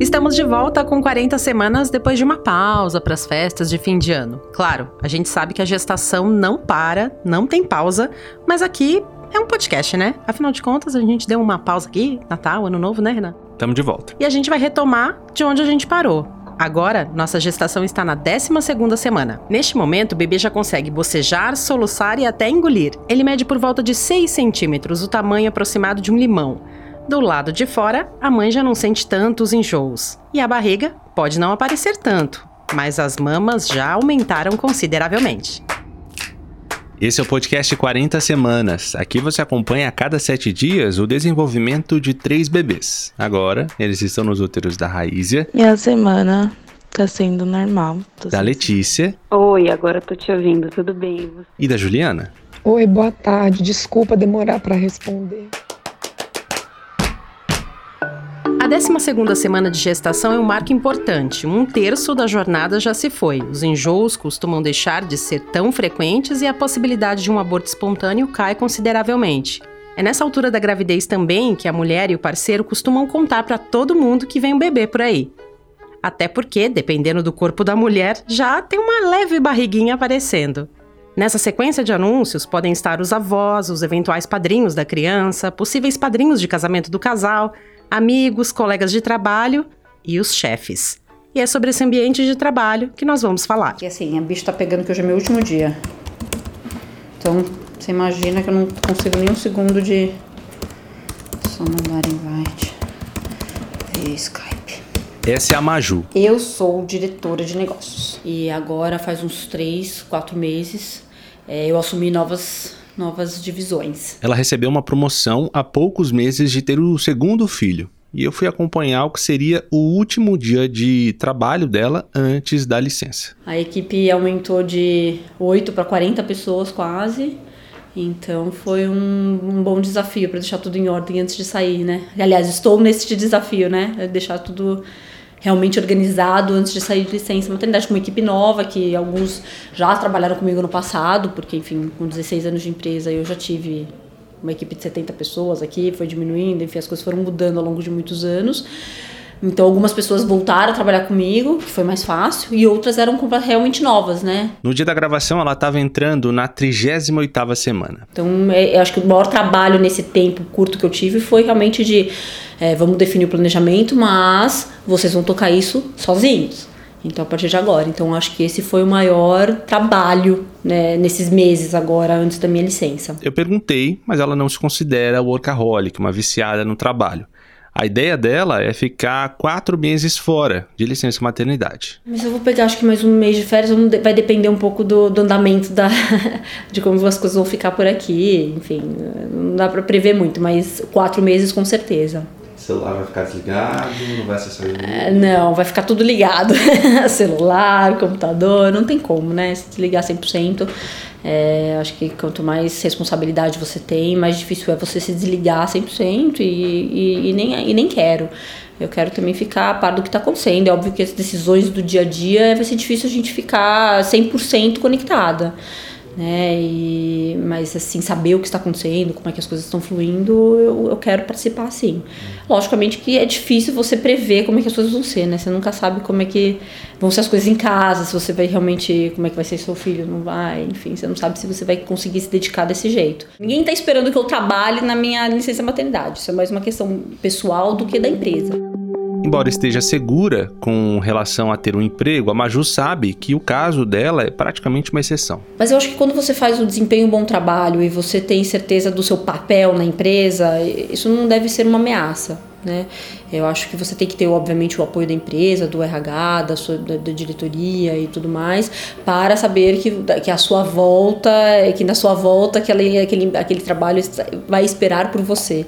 Estamos de volta com 40 semanas depois de uma pausa para as festas de fim de ano. Claro, a gente sabe que a gestação não para, não tem pausa, mas aqui é um podcast, né? Afinal de contas, a gente deu uma pausa aqui, Natal, Ano Novo, né, Renan? Tamo de volta. E a gente vai retomar de onde a gente parou. Agora, nossa gestação está na 12ª semana. Neste momento, o bebê já consegue bocejar, soluçar e até engolir. Ele mede por volta de 6 centímetros, o tamanho aproximado de um limão. Do lado de fora, a mãe já não sente tantos enjoos. E a barriga pode não aparecer tanto, mas as mamas já aumentaram consideravelmente. Esse é o podcast 40 Semanas. Aqui você acompanha a cada sete dias o desenvolvimento de três bebês. Agora, eles estão nos úteros da Raízia. E a semana tá sendo normal. Da Letícia. Oi, agora tô te ouvindo, tudo bem? E da Juliana. Oi, boa tarde. Desculpa demorar para responder. 12ª semana de gestação é um marco importante. Um terço da jornada já se foi. Os enjoos costumam deixar de ser tão frequentes e a possibilidade de um aborto espontâneo cai consideravelmente. É nessa altura da gravidez também que a mulher e o parceiro costumam contar para todo mundo que vem um bebê por aí. Até porque, dependendo do corpo da mulher, já tem uma leve barriguinha aparecendo. Nessa sequência de anúncios podem estar os avós, os eventuais padrinhos da criança, possíveis padrinhos de casamento do casal, amigos, colegas de trabalho e os chefes. E é sobre esse ambiente de trabalho que nós vamos falar. E assim, a bicho tá pegando que hoje é meu último dia. Então, você imagina que eu não consigo nem um segundo de. Só mandar invite. Via Skype. Essa é a Maju. Eu sou diretora de negócios. E agora faz uns três, quatro meses é, eu assumi novas novas divisões. Ela recebeu uma promoção há poucos meses de ter o segundo filho. E eu fui acompanhar o que seria o último dia de trabalho dela antes da licença. A equipe aumentou de 8 para 40 pessoas quase. Então foi um, um bom desafio para deixar tudo em ordem antes de sair, né? Aliás, estou nesse desafio, né? Deixar tudo realmente organizado antes de sair de licença maternidade com uma equipe nova que alguns já trabalharam comigo no passado, porque enfim, com 16 anos de empresa eu já tive uma equipe de 70 pessoas aqui, foi diminuindo, enfim, as coisas foram mudando ao longo de muitos anos. Então, algumas pessoas voltaram a trabalhar comigo, que foi mais fácil, e outras eram realmente novas, né? No dia da gravação, ela estava entrando na 38ª semana. Então, é, eu acho que o maior trabalho nesse tempo curto que eu tive foi realmente de é, vamos definir o planejamento, mas vocês vão tocar isso sozinhos. Então, a partir de agora. Então, acho que esse foi o maior trabalho né, nesses meses agora, antes da minha licença. Eu perguntei, mas ela não se considera workaholic, uma viciada no trabalho. A ideia dela é ficar quatro meses fora de licença maternidade. Mas eu vou pegar, acho que mais um mês de férias, vai depender um pouco do, do andamento da, de como as coisas vão ficar por aqui. Enfim, não dá para prever muito, mas quatro meses com certeza. Celular vai ficar desligado, não vai acessar o é, Não, vai ficar tudo ligado. celular, computador, não tem como, né? Se desligar 100%. É, acho que quanto mais responsabilidade você tem, mais difícil é você se desligar 100% e, e, e, nem, e nem quero. Eu quero também ficar a par do que está acontecendo. É óbvio que as decisões do dia a dia vai ser difícil a gente ficar 100% conectada né? E, mas assim, saber o que está acontecendo, como é que as coisas estão fluindo, eu, eu quero participar sim. Logicamente que é difícil você prever como é que as coisas vão ser, né? Você nunca sabe como é que vão ser as coisas em casa, se você vai realmente, como é que vai ser seu filho, não vai, enfim, você não sabe se você vai conseguir se dedicar desse jeito. Ninguém está esperando que eu trabalhe na minha licença maternidade, isso é mais uma questão pessoal do que da empresa. Embora esteja segura com relação a ter um emprego, a Maju sabe que o caso dela é praticamente uma exceção. Mas eu acho que quando você faz um desempenho um bom trabalho e você tem certeza do seu papel na empresa, isso não deve ser uma ameaça. Né? Eu acho que você tem que ter, obviamente, o apoio da empresa, do RH, da, sua, da, da diretoria e tudo mais, para saber que, que a sua volta, que na sua volta aquele, aquele, aquele trabalho vai esperar por você.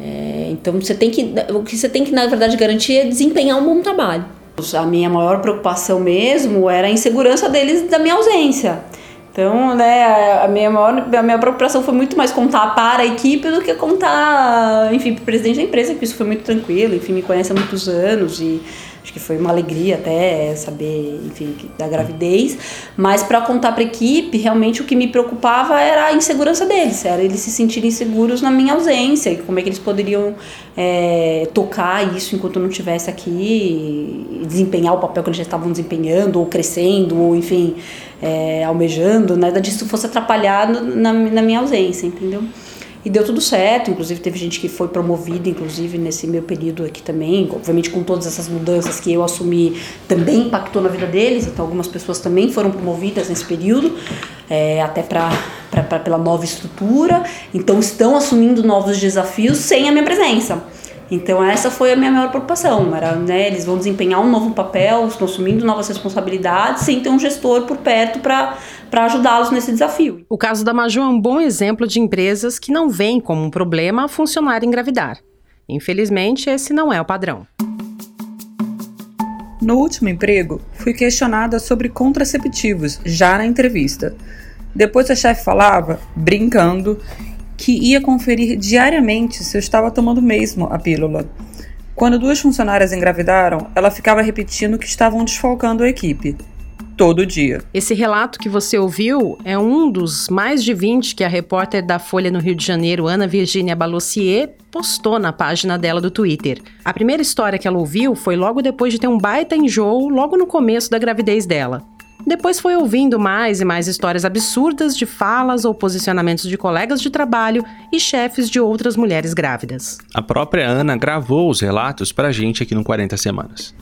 É, então você tem que, o que você tem que na verdade garantir é desempenhar um bom trabalho. A minha maior preocupação mesmo era a insegurança deles da minha ausência. Então, né, a minha maior, a minha preocupação foi muito mais contar para a equipe do que contar, enfim, para o presidente da empresa, que isso foi muito tranquilo, enfim, me conhece há muitos anos e acho que foi uma alegria até saber, enfim, da gravidez, mas para contar para a equipe, realmente o que me preocupava era a insegurança deles, era eles se sentirem seguros na minha ausência e como é que eles poderiam é, tocar isso enquanto eu não estivesse aqui, desempenhar o papel que eles já estavam desempenhando ou crescendo ou enfim é, almejando, nada disso fosse atrapalhado na, na minha ausência, entendeu? E deu tudo certo, inclusive teve gente que foi promovida, inclusive nesse meu período aqui também, obviamente com todas essas mudanças que eu assumi, também impactou na vida deles, então algumas pessoas também foram promovidas nesse período, é, até para pela nova estrutura, então estão assumindo novos desafios sem a minha presença. Então essa foi a minha maior preocupação, era, né, eles vão desempenhar um novo papel, estão assumindo novas responsabilidades, sem ter um gestor por perto para para ajudá-los nesse desafio. O caso da Maju é um bom exemplo de empresas que não veem como um problema a funcionário engravidar. Infelizmente, esse não é o padrão. No último emprego, fui questionada sobre contraceptivos, já na entrevista. Depois a chefe falava, brincando, que ia conferir diariamente se eu estava tomando mesmo a pílula. Quando duas funcionárias engravidaram, ela ficava repetindo que estavam desfalcando a equipe todo dia. Esse relato que você ouviu é um dos mais de 20 que a repórter da Folha no Rio de Janeiro, Ana Virginia Balossier, postou na página dela do Twitter. A primeira história que ela ouviu foi logo depois de ter um baita enjoo logo no começo da gravidez dela. Depois foi ouvindo mais e mais histórias absurdas de falas ou posicionamentos de colegas de trabalho e chefes de outras mulheres grávidas. A própria Ana gravou os relatos pra gente aqui no 40 Semanas.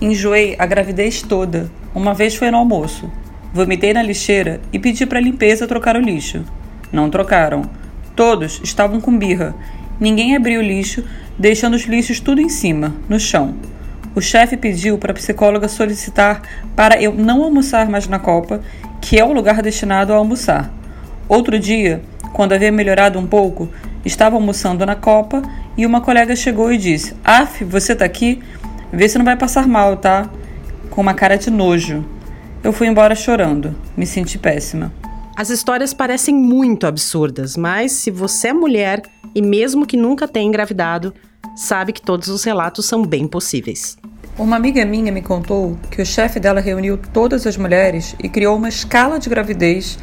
Enjoei a gravidez toda. Uma vez foi no almoço. Vomitei na lixeira e pedi para a limpeza trocar o lixo. Não trocaram. Todos estavam com birra. Ninguém abriu o lixo, deixando os lixos tudo em cima, no chão. O chefe pediu para a psicóloga solicitar para eu não almoçar mais na Copa, que é o lugar destinado a almoçar. Outro dia, quando havia melhorado um pouco, estava almoçando na Copa e uma colega chegou e disse: Af, você tá aqui? Vê se não vai passar mal, tá? Com uma cara de nojo. Eu fui embora chorando. Me senti péssima. As histórias parecem muito absurdas, mas se você é mulher e mesmo que nunca tenha engravidado, sabe que todos os relatos são bem possíveis. Uma amiga minha me contou que o chefe dela reuniu todas as mulheres e criou uma escala de gravidez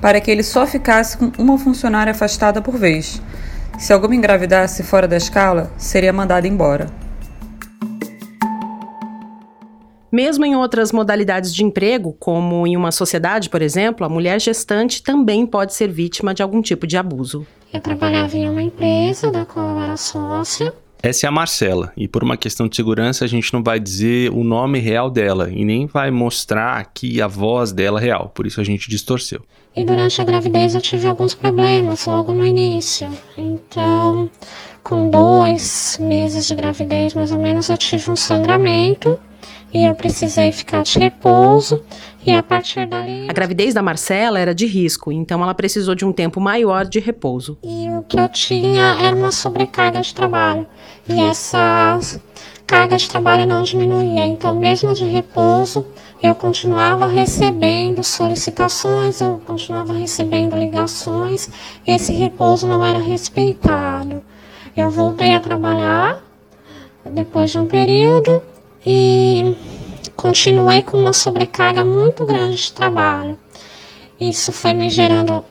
para que ele só ficasse com uma funcionária afastada por vez. Se alguma engravidasse fora da escala, seria mandada embora. Mesmo em outras modalidades de emprego, como em uma sociedade, por exemplo, a mulher gestante também pode ser vítima de algum tipo de abuso. Eu trabalhava em uma empresa da qual eu era sócia. Essa é a Marcela, e por uma questão de segurança a gente não vai dizer o nome real dela e nem vai mostrar aqui a voz dela real, por isso a gente distorceu. E durante a gravidez eu tive alguns problemas logo no início. Então, com dois meses de gravidez mais ou menos, eu tive um sangramento e eu precisei ficar de repouso e a partir dali. A gravidez da Marcela era de risco, então ela precisou de um tempo maior de repouso. E o que eu tinha era uma sobrecarga de trabalho e essa carga de trabalho não diminuía, então mesmo de repouso eu continuava recebendo solicitações, eu continuava recebendo ligações, esse repouso não era respeitado. Eu voltei a trabalhar depois de um período e continuei com uma sobrecarga muito grande de trabalho. Isso foi me gerando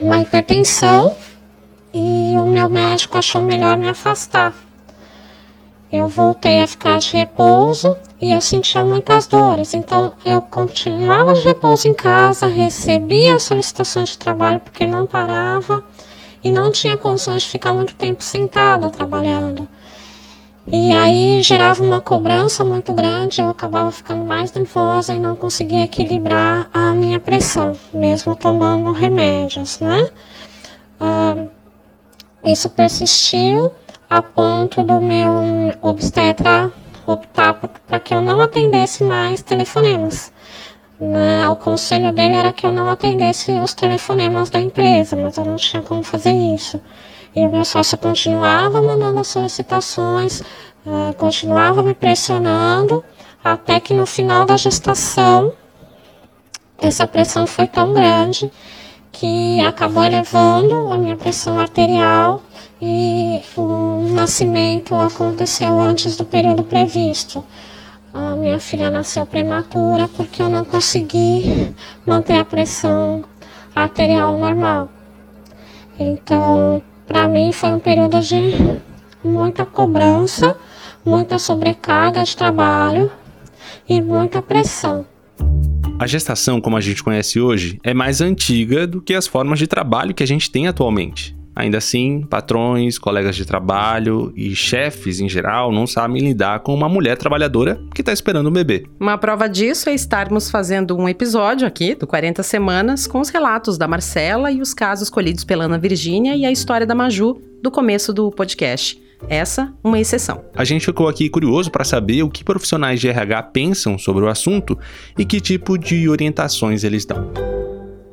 uma hipertensão e o meu médico achou melhor me afastar. Eu voltei a ficar de repouso e eu sentia muitas dores, então eu continuava de repouso em casa, recebia solicitações de trabalho porque não parava e não tinha condições de ficar muito tempo sentada trabalhando. E aí gerava uma cobrança muito grande, eu acabava ficando mais nervosa e não conseguia equilibrar a minha pressão, mesmo tomando remédios, né? Ah, isso persistiu a ponto do meu obstetra optar para que eu não atendesse mais telefonemas. Né? O conselho dele era que eu não atendesse os telefonemas da empresa, mas eu não tinha como fazer isso. E o meu sócio continuava mandando solicitações, uh, continuava me pressionando, até que no final da gestação essa pressão foi tão grande que acabou elevando a minha pressão arterial e o nascimento aconteceu antes do período previsto. A minha filha nasceu prematura porque eu não consegui manter a pressão arterial normal. Então, para mim foi um período de muita cobrança, muita sobrecarga de trabalho e muita pressão. A gestação, como a gente conhece hoje, é mais antiga do que as formas de trabalho que a gente tem atualmente. Ainda assim, patrões, colegas de trabalho e chefes em geral não sabem lidar com uma mulher trabalhadora que está esperando um bebê. Uma prova disso é estarmos fazendo um episódio aqui do 40 Semanas com os relatos da Marcela e os casos colhidos pela Ana Virgínia e a história da Maju do começo do podcast. Essa, uma exceção. A gente ficou aqui curioso para saber o que profissionais de RH pensam sobre o assunto e que tipo de orientações eles dão.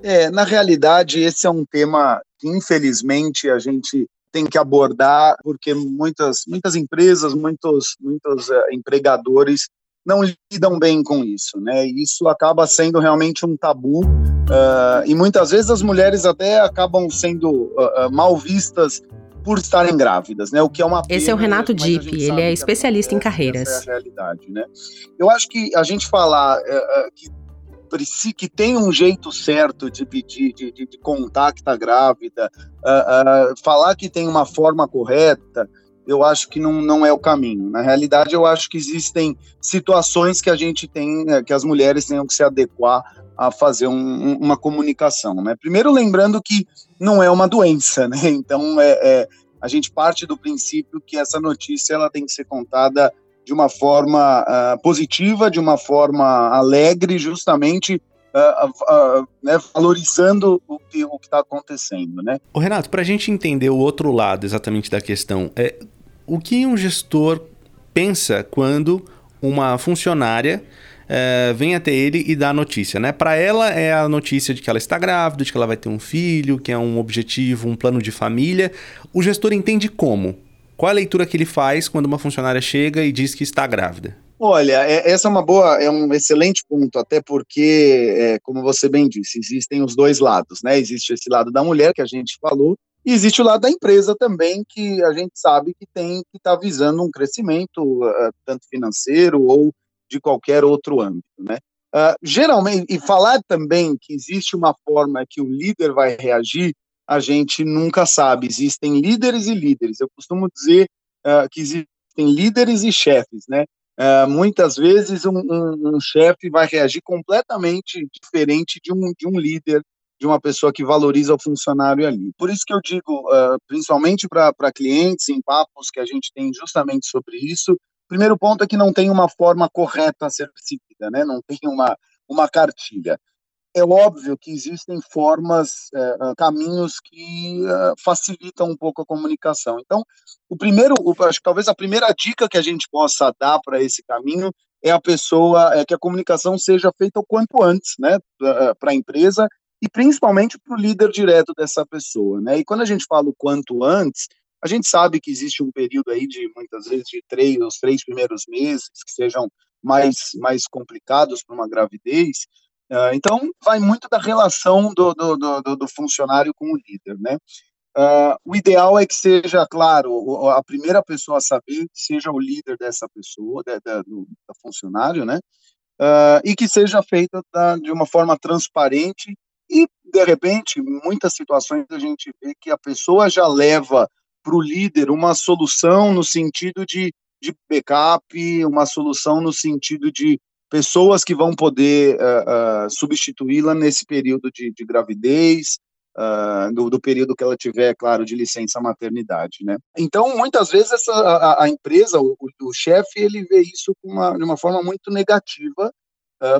É, na realidade, esse é um tema que, infelizmente, a gente tem que abordar, porque muitas, muitas empresas, muitos, muitos uh, empregadores não lidam bem com isso, né? Isso acaba sendo realmente um tabu uh, e muitas vezes as mulheres até acabam sendo uh, mal vistas por estarem grávidas, né? O que é uma Esse é o Renato Dipp, ele é especialista em carreiras. Essa é a realidade, né? Eu acho que a gente falar que que tem um jeito certo de pedir, de, de, de contar que está grávida, uh, uh, falar que tem uma forma correta, eu acho que não, não é o caminho. Na realidade, eu acho que existem situações que a gente tem, né, que as mulheres tenham que se adequar a fazer um, uma comunicação. Né? Primeiro, lembrando que não é uma doença, né? Então, é, é, a gente parte do princípio que essa notícia ela tem que ser contada de uma forma uh, positiva, de uma forma alegre, justamente uh, uh, né, valorizando o que está acontecendo, né? O Renato, para a gente entender o outro lado exatamente da questão, é o que um gestor pensa quando uma funcionária é, vem até ele e dá a notícia, né? Para ela é a notícia de que ela está grávida, de que ela vai ter um filho, que é um objetivo, um plano de família. O gestor entende como? Qual a leitura que ele faz quando uma funcionária chega e diz que está grávida? Olha, é, essa é uma boa, é um excelente ponto, até porque, é, como você bem disse, existem os dois lados, né? Existe esse lado da mulher que a gente falou, e existe o lado da empresa também, que a gente sabe que tem que estar tá visando um crescimento, uh, tanto financeiro ou de qualquer outro âmbito, né? Uh, geralmente, e falar também que existe uma forma que o líder vai reagir, a gente nunca sabe. Existem líderes e líderes. Eu costumo dizer uh, que existem líderes e chefes, né? Uh, muitas vezes um, um, um chefe vai reagir completamente diferente de um, de um líder, de uma pessoa que valoriza o funcionário ali. Por isso que eu digo, uh, principalmente para clientes, em papos que a gente tem justamente sobre isso, primeiro ponto é que não tem uma forma correta a ser seguida, né? não tem uma, uma cartilha é óbvio que existem formas, é, caminhos que é, facilitam um pouco a comunicação. Então, o primeiro, acho que talvez a primeira dica que a gente possa dar para esse caminho é a pessoa, é que a comunicação seja feita o quanto antes, né, para a empresa e principalmente para o líder direto dessa pessoa, né. E quando a gente fala o quanto antes, a gente sabe que existe um período aí de muitas vezes de três, os três primeiros meses que sejam mais mais complicados para uma gravidez, Uh, então, vai muito da relação do, do, do, do funcionário com o líder, né? Uh, o ideal é que seja, claro, a primeira pessoa a saber seja o líder dessa pessoa, da, do, funcionário, né? Uh, e que seja feita da, de uma forma transparente e, de repente, em muitas situações a gente vê que a pessoa já leva para o líder uma solução no sentido de, de backup, uma solução no sentido de pessoas que vão poder uh, uh, substituí-la nesse período de, de gravidez, uh, do, do, período que ela tiver, claro, de licença maternidade, né? Então, muitas vezes essa, a, a empresa, o, o chefe, ele vê isso uma, de uma forma muito negativa,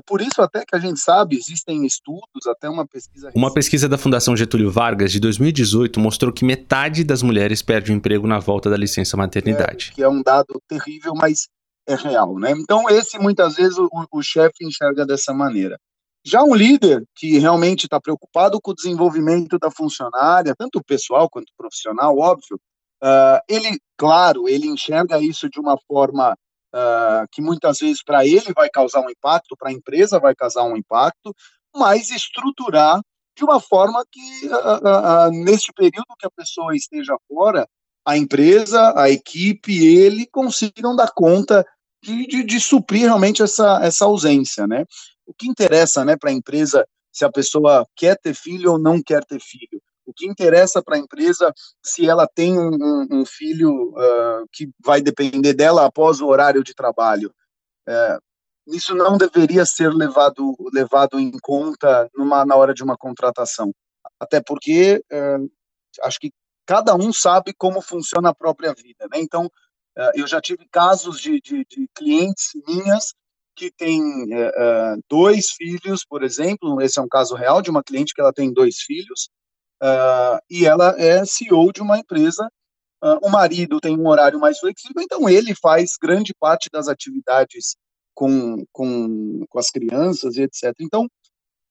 por isso, até que a gente sabe, existem estudos, até uma pesquisa. Uma pesquisa da Fundação Getúlio Vargas de 2018 mostrou que metade das mulheres perde o emprego na volta da licença maternidade. É, que é um dado terrível, mas é real, né? Então esse muitas vezes o, o chefe enxerga dessa maneira. Já um líder que realmente está preocupado com o desenvolvimento da funcionária, tanto pessoal quanto profissional, óbvio, uh, ele, claro, ele enxerga isso de uma forma uh, que muitas vezes para ele vai causar um impacto, para a empresa vai causar um impacto, mas estruturar de uma forma que, neste período que a pessoa esteja fora, a empresa, a equipe, ele consigam dar conta de, de, de suprir realmente essa, essa ausência, né? O que interessa, né, para a empresa se a pessoa quer ter filho ou não quer ter filho? O que interessa para a empresa se ela tem um, um, um filho uh, que vai depender dela após o horário de trabalho? Uh, isso não deveria ser levado, levado em conta numa, na hora de uma contratação. Até porque uh, acho que cada um sabe como funciona a própria vida. Né? Então, eu já tive casos de, de, de clientes minhas que têm dois filhos, por exemplo. Esse é um caso real de uma cliente que ela tem dois filhos e ela é CEO de uma empresa. O marido tem um horário mais flexível, então ele faz grande parte das atividades com, com, com as crianças e etc. Então,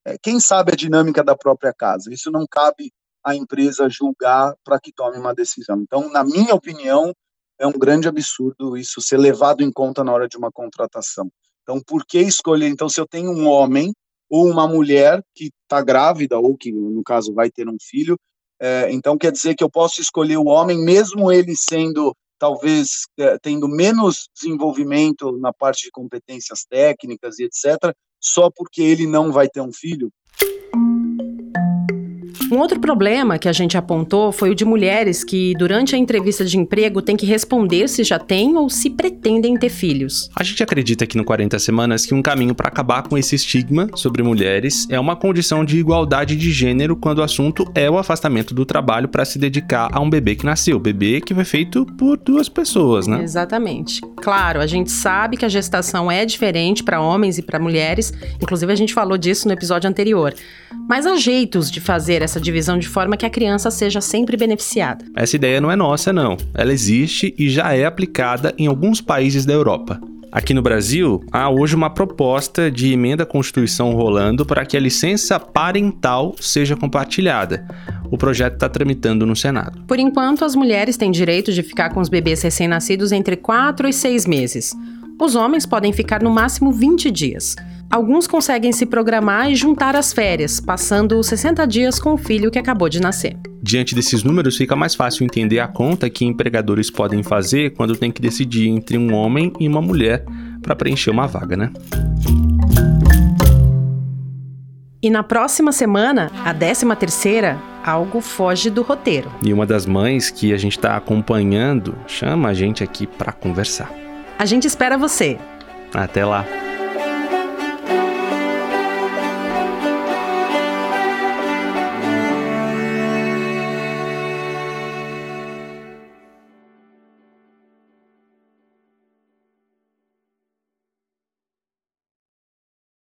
é, quem sabe a dinâmica da própria casa? Isso não cabe à empresa julgar para que tome uma decisão. Então, na minha opinião, é um grande absurdo isso ser levado em conta na hora de uma contratação. Então, por que escolher? Então, se eu tenho um homem ou uma mulher que está grávida, ou que, no caso, vai ter um filho. É, então, quer dizer que eu posso escolher o homem, mesmo ele sendo, talvez, é, tendo menos desenvolvimento na parte de competências técnicas e etc., só porque ele não vai ter um filho? Um outro problema que a gente apontou foi o de mulheres que, durante a entrevista de emprego, têm que responder se já têm ou se pretendem ter filhos. A gente acredita aqui no 40 Semanas que um caminho para acabar com esse estigma sobre mulheres é uma condição de igualdade de gênero quando o assunto é o afastamento do trabalho para se dedicar a um bebê que nasceu, bebê que foi feito por duas pessoas, né? Exatamente. Claro, a gente sabe que a gestação é diferente para homens e para mulheres, inclusive a gente falou disso no episódio anterior. Mas há jeitos de fazer essa divisão de forma que a criança seja sempre beneficiada. Essa ideia não é nossa, não. Ela existe e já é aplicada em alguns países da Europa. Aqui no Brasil, há hoje uma proposta de emenda à Constituição rolando para que a licença parental seja compartilhada. O projeto está tramitando no Senado. Por enquanto, as mulheres têm direito de ficar com os bebês recém-nascidos entre 4 e 6 meses. Os homens podem ficar no máximo 20 dias. Alguns conseguem se programar e juntar as férias, passando 60 dias com o filho que acabou de nascer. Diante desses números, fica mais fácil entender a conta que empregadores podem fazer quando tem que decidir entre um homem e uma mulher para preencher uma vaga, né? E na próxima semana, a 13 terceira, algo foge do roteiro. E uma das mães que a gente está acompanhando chama a gente aqui para conversar. A gente espera você. Até lá.